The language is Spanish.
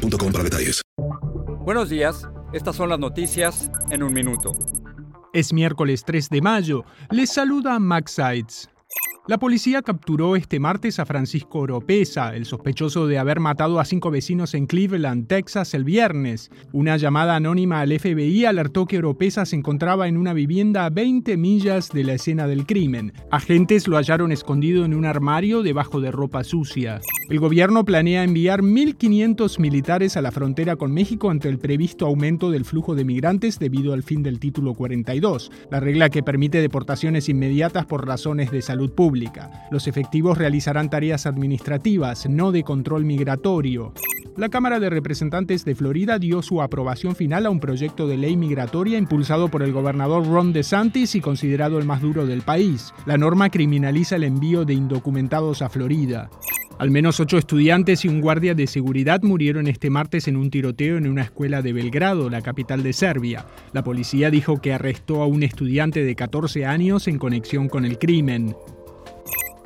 boostmobile.com para detalles. Buenos días, estas son las noticias en un minuto. Es miércoles 3 de mayo. Les saluda Max Sides. La policía capturó este martes a Francisco Oropesa, el sospechoso de haber matado a cinco vecinos en Cleveland, Texas, el viernes. Una llamada anónima al FBI alertó que Oropesa se encontraba en una vivienda a 20 millas de la escena del crimen. Agentes lo hallaron escondido en un armario debajo de ropa sucia. El gobierno planea enviar 1.500 militares a la frontera con México ante el previsto aumento del flujo de migrantes debido al fin del título 42, la regla que permite deportaciones inmediatas por razones de salud Los efectivos realizarán tareas administrativas, no de control migratorio. La Cámara de Representantes de Florida dio su aprobación final a un proyecto de ley migratoria impulsado por el gobernador Ron DeSantis y considerado el más duro del país. La norma criminaliza el envío de indocumentados a Florida. Al menos ocho estudiantes y un guardia de seguridad murieron este martes en un tiroteo en una escuela de Belgrado, la capital de Serbia. La policía dijo que arrestó a un estudiante de 14 años en conexión con el crimen.